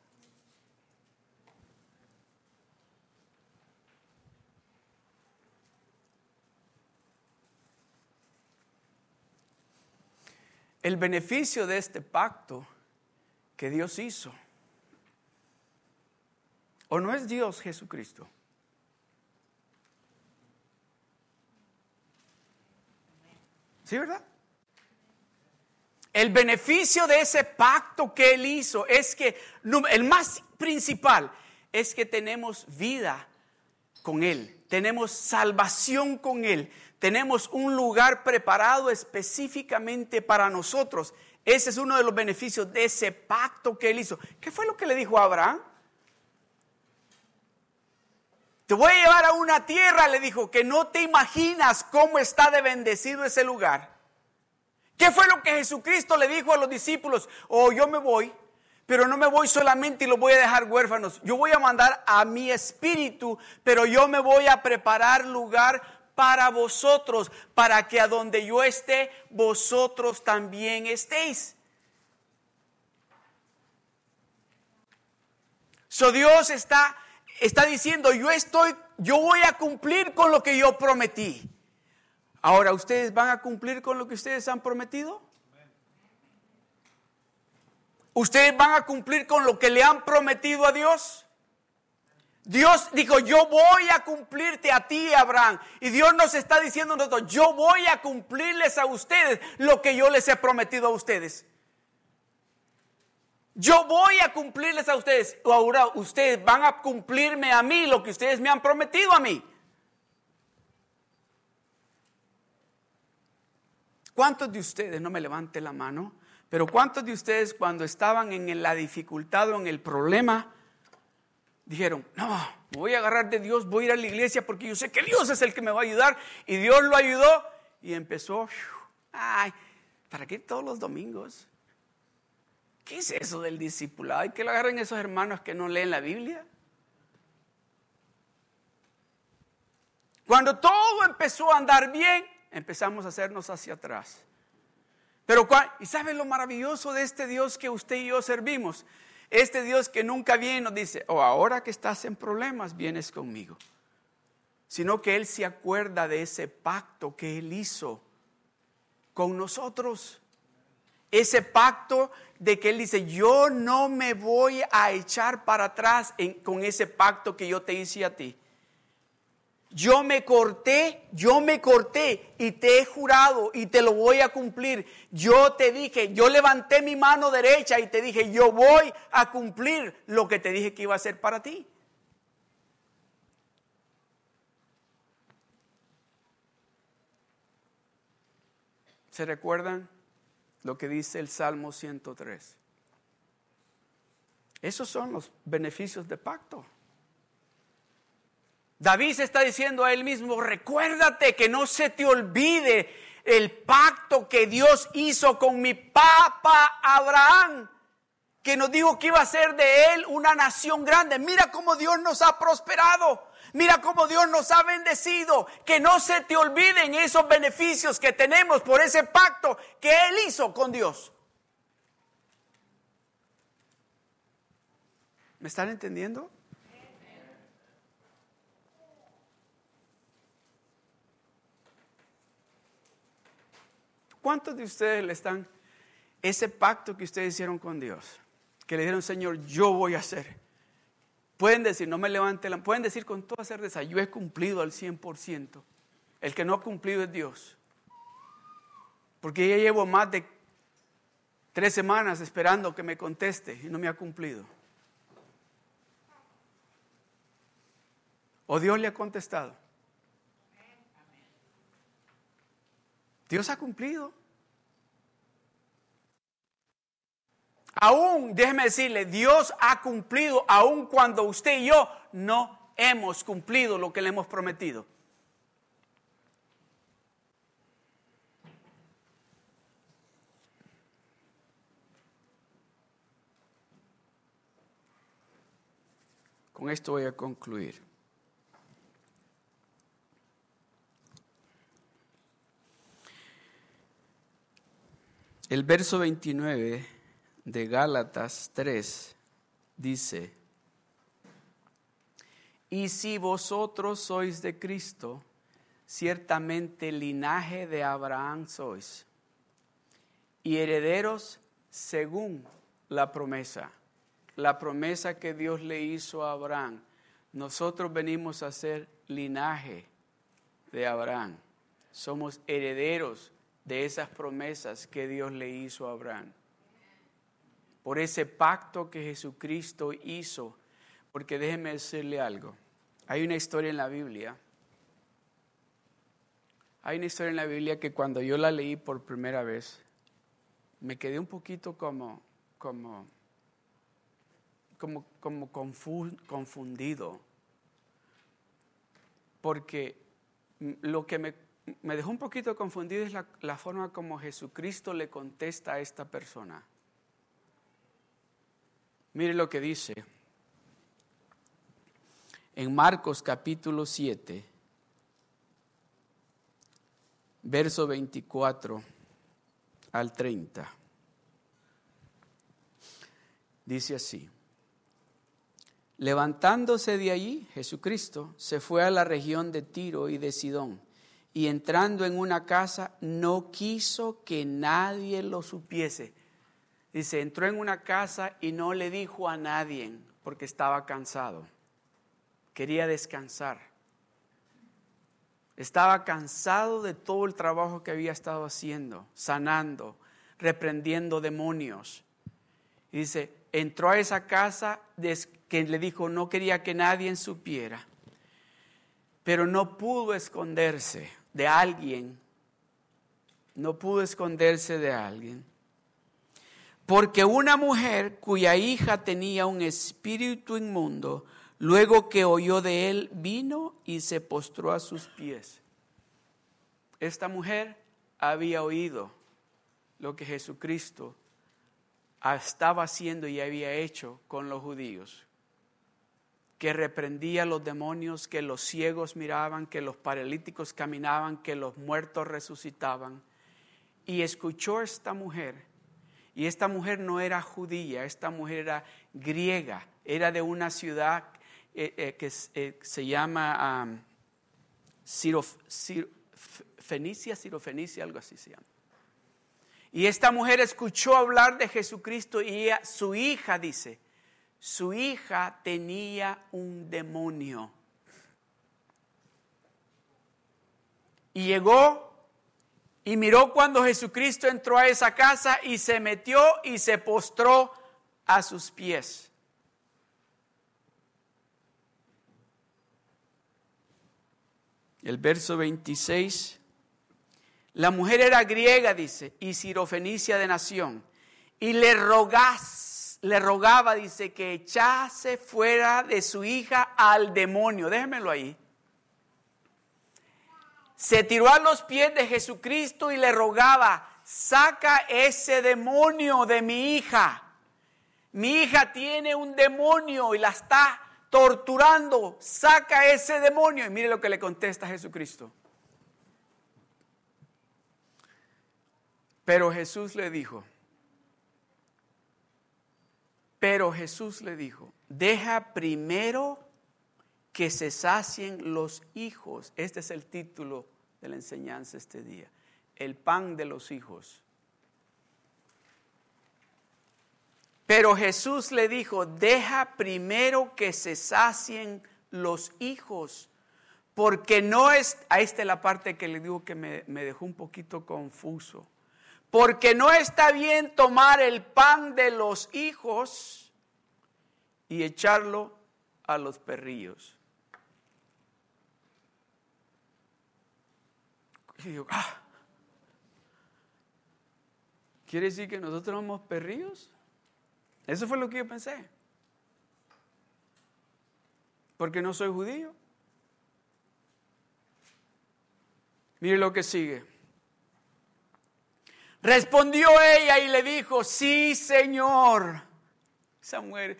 El beneficio de este pacto que Dios hizo. ¿O no es Dios Jesucristo? ¿Sí, verdad? El beneficio de ese pacto que Él hizo es que, el más principal, es que tenemos vida con Él, tenemos salvación con Él, tenemos un lugar preparado específicamente para nosotros. Ese es uno de los beneficios de ese pacto que él hizo. ¿Qué fue lo que le dijo a Abraham? Te voy a llevar a una tierra, le dijo, que no te imaginas cómo está de bendecido ese lugar. ¿Qué fue lo que Jesucristo le dijo a los discípulos? Oh, yo me voy, pero no me voy solamente y los voy a dejar huérfanos. Yo voy a mandar a mi espíritu, pero yo me voy a preparar lugar para vosotros, para que a donde yo esté, vosotros también estéis. So Dios está, está diciendo, yo estoy, yo voy a cumplir con lo que yo prometí. Ahora, ¿ustedes van a cumplir con lo que ustedes han prometido? ¿Ustedes van a cumplir con lo que le han prometido a Dios? Dios dijo, yo voy a cumplirte a ti, Abraham. Y Dios nos está diciendo nosotros, yo voy a cumplirles a ustedes lo que yo les he prometido a ustedes. Yo voy a cumplirles a ustedes. Ahora ustedes van a cumplirme a mí lo que ustedes me han prometido a mí. ¿Cuántos de ustedes, no me levante la mano, pero cuántos de ustedes cuando estaban en la dificultad o en el problema, dijeron, no, me voy a agarrar de Dios, voy a ir a la iglesia porque yo sé que Dios es el que me va a ayudar. Y Dios lo ayudó y empezó, ay, ¿para qué todos los domingos? ¿Qué es eso del discipulado? Hay que lo agarren esos hermanos que no leen la Biblia. Cuando todo empezó a andar bien, empezamos a hacernos hacia atrás. Pero, ¿y saben lo maravilloso de este Dios que usted y yo servimos? Este Dios que nunca viene nos dice, oh, ahora que estás en problemas, vienes conmigo. Sino que Él se acuerda de ese pacto que Él hizo con nosotros. Ese pacto de que Él dice, yo no me voy a echar para atrás con ese pacto que yo te hice a ti. Yo me corté, yo me corté y te he jurado y te lo voy a cumplir. Yo te dije, yo levanté mi mano derecha y te dije, yo voy a cumplir lo que te dije que iba a hacer para ti. ¿Se recuerdan lo que dice el Salmo 103? Esos son los beneficios de pacto. David se está diciendo a él mismo, recuérdate que no se te olvide el pacto que Dios hizo con mi papá Abraham, que nos dijo que iba a ser de él una nación grande. Mira cómo Dios nos ha prosperado. Mira cómo Dios nos ha bendecido. Que no se te olviden esos beneficios que tenemos por ese pacto que Él hizo con Dios. ¿Me están entendiendo? ¿Cuántos de ustedes le están ese pacto que ustedes hicieron con Dios? Que le dijeron, Señor, yo voy a hacer. Pueden decir, no me levante la... Pueden decir con toda certeza, yo he cumplido al 100%. El que no ha cumplido es Dios. Porque ya llevo más de tres semanas esperando que me conteste y no me ha cumplido. ¿O Dios le ha contestado? Dios ha cumplido. Aún, déjeme decirle, Dios ha cumplido, aun cuando usted y yo no hemos cumplido lo que le hemos prometido. Con esto voy a concluir. El verso 29 de Gálatas 3 dice, y si vosotros sois de Cristo, ciertamente linaje de Abraham sois, y herederos según la promesa, la promesa que Dios le hizo a Abraham. Nosotros venimos a ser linaje de Abraham. Somos herederos de esas promesas que Dios le hizo a Abraham. Por ese pacto que Jesucristo hizo. Porque déjeme decirle algo. Hay una historia en la Biblia. Hay una historia en la Biblia que cuando yo la leí por primera vez, me quedé un poquito como, como, como, como confundido. Porque lo que me me dejó un poquito confundido es la, forma como Jesucristo le contesta a esta persona. Mire lo que dice en Marcos capítulo 7, verso 24 al 30. Dice así. Levantándose de allí, Jesucristo se fue a la región de Tiro y de Sidón y entrando en una casa no quiso que nadie lo supiese. Dice, entró en una casa y no le dijo a nadie porque estaba cansado. Quería descansar. Estaba cansado de todo el trabajo que había estado haciendo, sanando, reprendiendo demonios. Y dice, entró a esa casa que le dijo no quería que nadie supiera, pero no pudo esconderse de alguien, no pudo esconderse de alguien, porque una mujer cuya hija tenía un espíritu inmundo, luego que oyó de él, vino y se postró a sus pies. Esta mujer había oído lo que Jesucristo estaba haciendo y había hecho con los judíos que reprendía los demonios, que los ciegos miraban, que los paralíticos caminaban, que los muertos resucitaban. Y escuchó esta mujer, y esta mujer no era judía, esta mujer era griega, era de una ciudad eh, eh, que eh, se llama Fenicia, Cirofenicia, algo así se llama. Y esta mujer escuchó hablar de Jesucristo y su hija dice, su hija tenía un demonio. Y llegó y miró cuando Jesucristo entró a esa casa y se metió y se postró a sus pies. El verso 26. La mujer era griega, dice, y sirofenicia de nación, y le rogás le rogaba, dice, que echase fuera de su hija al demonio. Déjenmelo ahí. se tiró a los pies de Jesucristo y le rogaba, saca ese demonio de mi hija. Mi hija tiene un demonio y la está torturando. Saca ese demonio. Y mire lo que le contesta Jesucristo. Pero Jesús le dijo, pero Jesús le dijo, deja primero que se sacien los hijos. Este es el título de la enseñanza este día. El pan de los hijos. Pero Jesús le dijo, deja primero que se sacien los hijos, porque no es, ahí está la parte que le digo que me, me dejó un poquito confuso, porque no está bien tomar el pan de los hijos y echarlo a los perrillos. Y digo, ah, ¿quiere decir que nosotros somos perrillos? Eso fue lo que yo pensé. Porque no soy judío. Mire lo que sigue. Respondió ella y le dijo, sí, Señor. Samuel,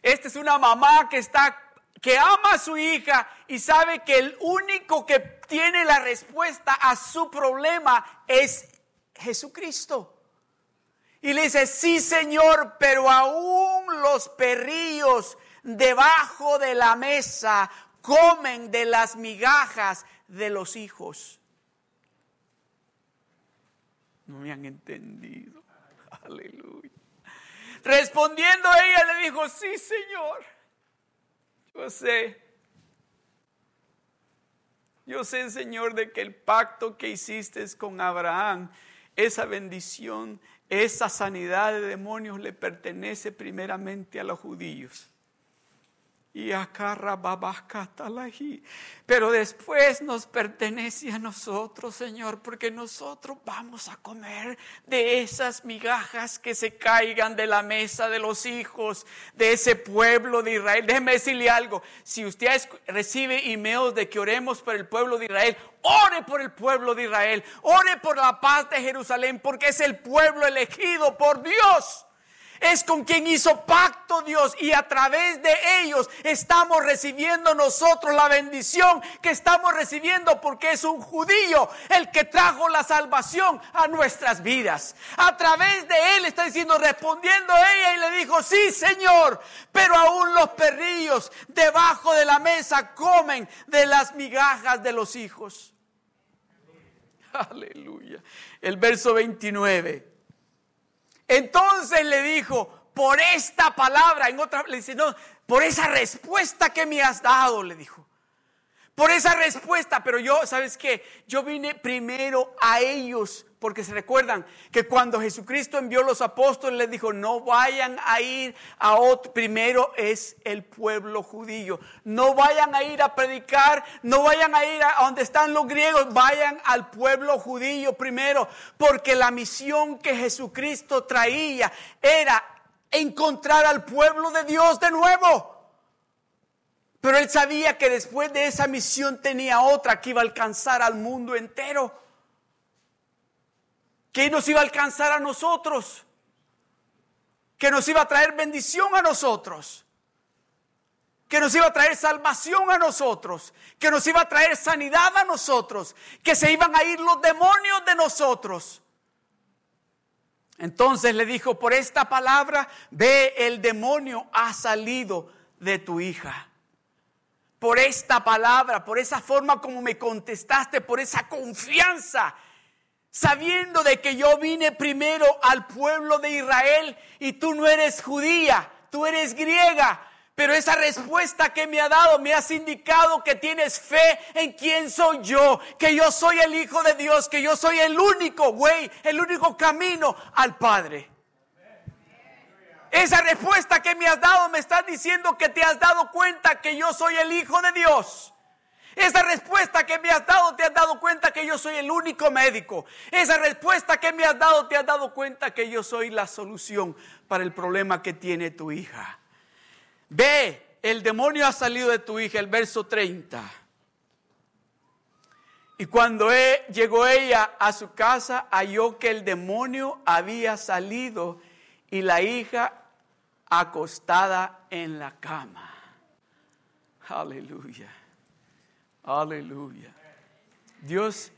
esta es una mamá que está que ama a su hija y sabe que el único que tiene la respuesta a su problema es Jesucristo. Y le dice, sí Señor, pero aún los perrillos debajo de la mesa comen de las migajas de los hijos. No me han entendido. Aleluya. Respondiendo ella le dijo, sí Señor, yo sé. Yo sé, Señor, de que el pacto que hiciste con Abraham, esa bendición esa sanidad de demonios le pertenece primeramente a los judíos. Y Pero después nos pertenece a nosotros, Señor, porque nosotros vamos a comer de esas migajas que se caigan de la mesa de los hijos de ese pueblo de Israel. Déjeme decirle algo. Si usted recibe emails de que oremos por el pueblo de Israel, ore por el pueblo de Israel. Ore por la paz de Jerusalén, porque es el pueblo elegido por Dios es con quien hizo pacto Dios y a través de ellos estamos recibiendo nosotros la bendición que estamos recibiendo porque es un judío el que trajo la salvación a nuestras vidas. A través de él está diciendo, respondiendo ella y le dijo, sí Señor, pero aún los perrillos debajo de la mesa comen de las migajas de los hijos. Aleluya. El verso 29. Entonces le dijo, por esta palabra, en otra, le dice, no, por esa respuesta que me has dado, le dijo. Por esa respuesta, pero yo, ¿sabes qué? Yo vine primero a ellos porque se recuerdan que cuando Jesucristo envió los apóstoles, les dijo, no vayan a ir a otro, primero es el pueblo judío, no vayan a ir a predicar, no vayan a ir a donde están los griegos, vayan al pueblo judío primero, porque la misión que Jesucristo traía era encontrar al pueblo de Dios de nuevo. Pero él sabía que después de esa misión tenía otra que iba a alcanzar al mundo entero que nos iba a alcanzar a nosotros, que nos iba a traer bendición a nosotros, que nos iba a traer salvación a nosotros, que nos iba a traer sanidad a nosotros, que se iban a ir los demonios de nosotros. Entonces le dijo, por esta palabra, ve, el demonio ha salido de tu hija. Por esta palabra, por esa forma como me contestaste, por esa confianza sabiendo de que yo vine primero al pueblo de Israel y tú no eres judía, tú eres griega. Pero esa respuesta que me ha dado me has indicado que tienes fe en quién soy yo, que yo soy el Hijo de Dios, que yo soy el único güey, el único camino al Padre. Esa respuesta que me has dado me está diciendo que te has dado cuenta que yo soy el Hijo de Dios. Esa respuesta que me has dado, te has dado cuenta que yo soy el único médico. Esa respuesta que me has dado, te has dado cuenta que yo soy la solución para el problema que tiene tu hija. Ve, el demonio ha salido de tu hija, el verso 30. Y cuando llegó ella a su casa, halló que el demonio había salido y la hija acostada en la cama. Aleluya. Aleluya. Dios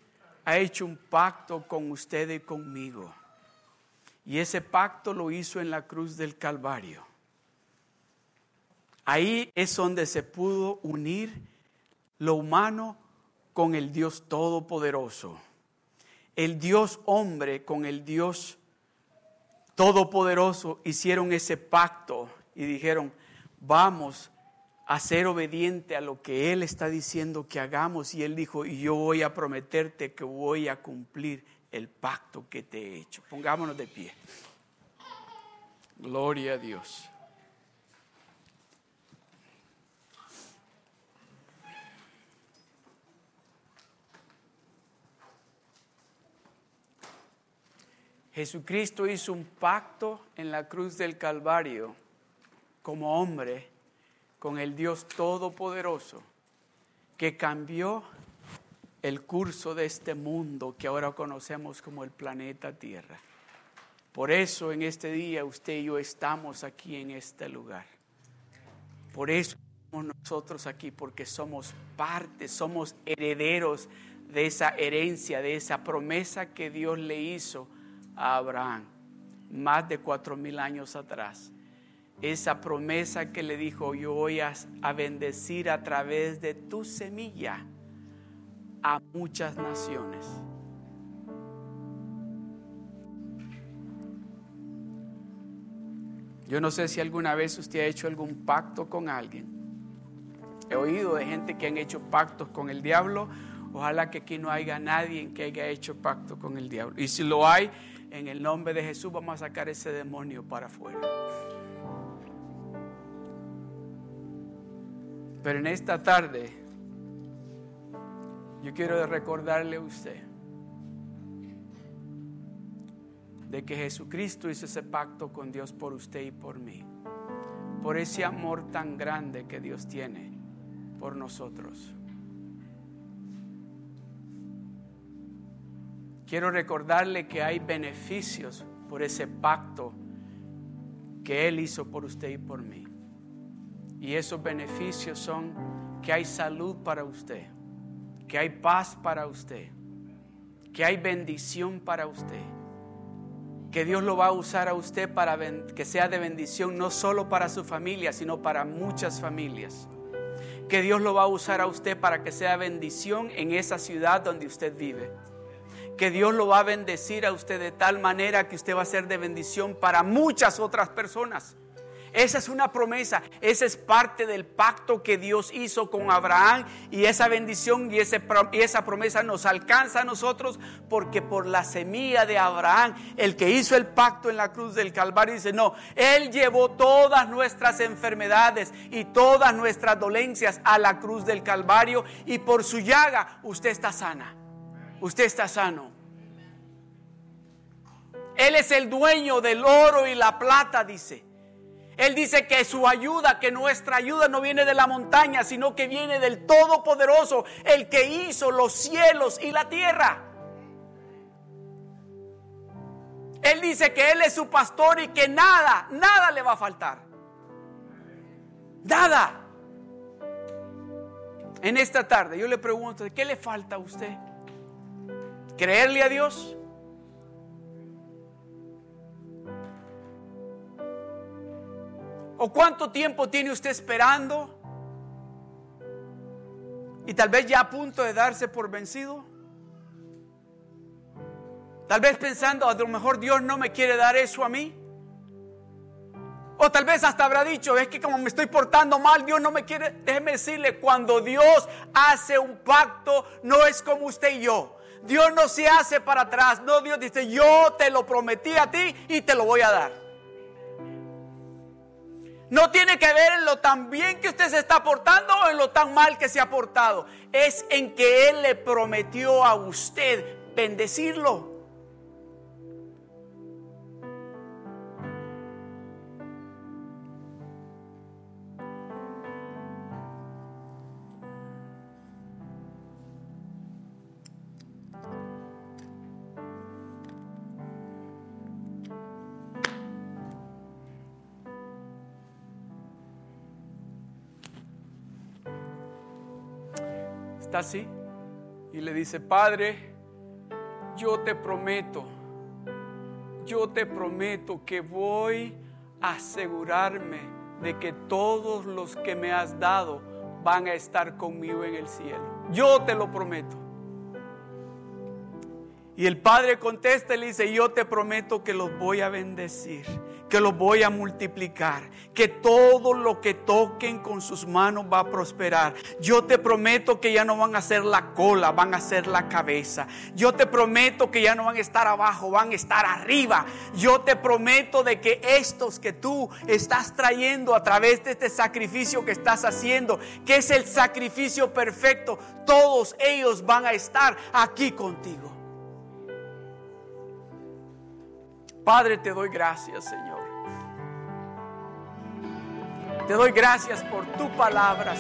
ha hecho un pacto con usted y conmigo. Y ese pacto lo hizo en la cruz del Calvario. Ahí es donde se pudo unir lo humano con el Dios Todopoderoso. El Dios hombre con el Dios Todopoderoso hicieron ese pacto y dijeron, vamos a ser obediente a lo que Él está diciendo que hagamos. Y Él dijo, y yo voy a prometerte que voy a cumplir el pacto que te he hecho. Pongámonos de pie. Gloria a Dios. Jesucristo hizo un pacto en la cruz del Calvario como hombre con el Dios Todopoderoso que cambió el curso de este mundo que ahora conocemos como el planeta Tierra. Por eso en este día usted y yo estamos aquí en este lugar. Por eso estamos nosotros aquí, porque somos parte, somos herederos de esa herencia, de esa promesa que Dios le hizo a Abraham más de cuatro mil años atrás. Esa promesa que le dijo, yo voy a, bendecir a través de tu semilla a muchas naciones. Yo no sé si alguna vez usted ha hecho algún pacto con alguien. He oído de gente que han hecho pactos con el diablo. Ojalá que aquí no haya nadie que haya hecho pacto con el diablo. Y si lo hay, en el nombre de Jesús vamos a sacar ese demonio para afuera. Pero en esta tarde yo quiero recordarle a usted de que Jesucristo hizo ese pacto con Dios por usted y por mí. Por ese amor tan grande que Dios tiene por nosotros. Quiero recordarle que hay beneficios por ese pacto que Él hizo por usted y por mí. Y esos beneficios son que hay salud para usted, que hay paz para usted, que hay bendición para usted, que Dios lo va a usar a usted para que sea de bendición no solo para su familia, sino para muchas familias. Que Dios lo va a usar a usted para que sea bendición en esa ciudad donde usted vive que Dios lo va a bendecir a usted de tal manera que usted va a ser de bendición para muchas otras personas. Esa es una promesa, esa es parte del pacto que Dios hizo con Abraham y esa bendición y, esa promesa nos alcanza a nosotros porque por la semilla de Abraham, el que hizo el pacto en la cruz del Calvario, dice, no, Él llevó todas nuestras enfermedades y todas nuestras dolencias a la cruz del Calvario y por su llaga usted está sana usted está sano. Él es el dueño del oro y la plata, dice. Él dice que su ayuda, que nuestra ayuda no viene de la montaña, sino que viene del Todopoderoso, el que hizo los cielos y la tierra. Él dice que Él es su pastor y que nada, nada le va a faltar. Nada. En esta tarde yo le pregunto, ¿qué le falta a usted? creerle a Dios. ¿O cuánto tiempo tiene usted esperando? Y tal vez ya a punto de darse por vencido. Tal vez pensando, a lo mejor Dios no me quiere dar eso a mí. O tal vez hasta habrá dicho, es que como me estoy portando mal, Dios no me quiere. Déjeme decirle, cuando Dios hace un pacto, no es como usted y yo. Dios no se hace para atrás. No, Dios dice, yo te lo prometí a ti y te lo voy a dar. No tiene que ver en lo tan bien que usted se está portando o en lo tan mal que se ha portado. Es en que Él le prometió a usted bendecirlo. Así y le dice, Padre, yo te prometo, yo te prometo que voy a asegurarme de que todos los que me has dado van a estar conmigo en el cielo. Yo te lo prometo. Y el Padre contesta y le dice, yo te prometo que los voy a bendecir, que los voy a multiplicar, que todo lo que toquen con sus manos va a prosperar. Yo te prometo que ya no van a ser la cola, van a ser la cabeza. Yo te prometo que ya no van a estar abajo, van a estar arriba. Yo te prometo de que estos que tú estás trayendo a través de este sacrificio que estás haciendo, que es el sacrificio perfecto, todos ellos van a estar aquí contigo. Padre, te doy gracias, Señor. Te doy gracias por tu palabra.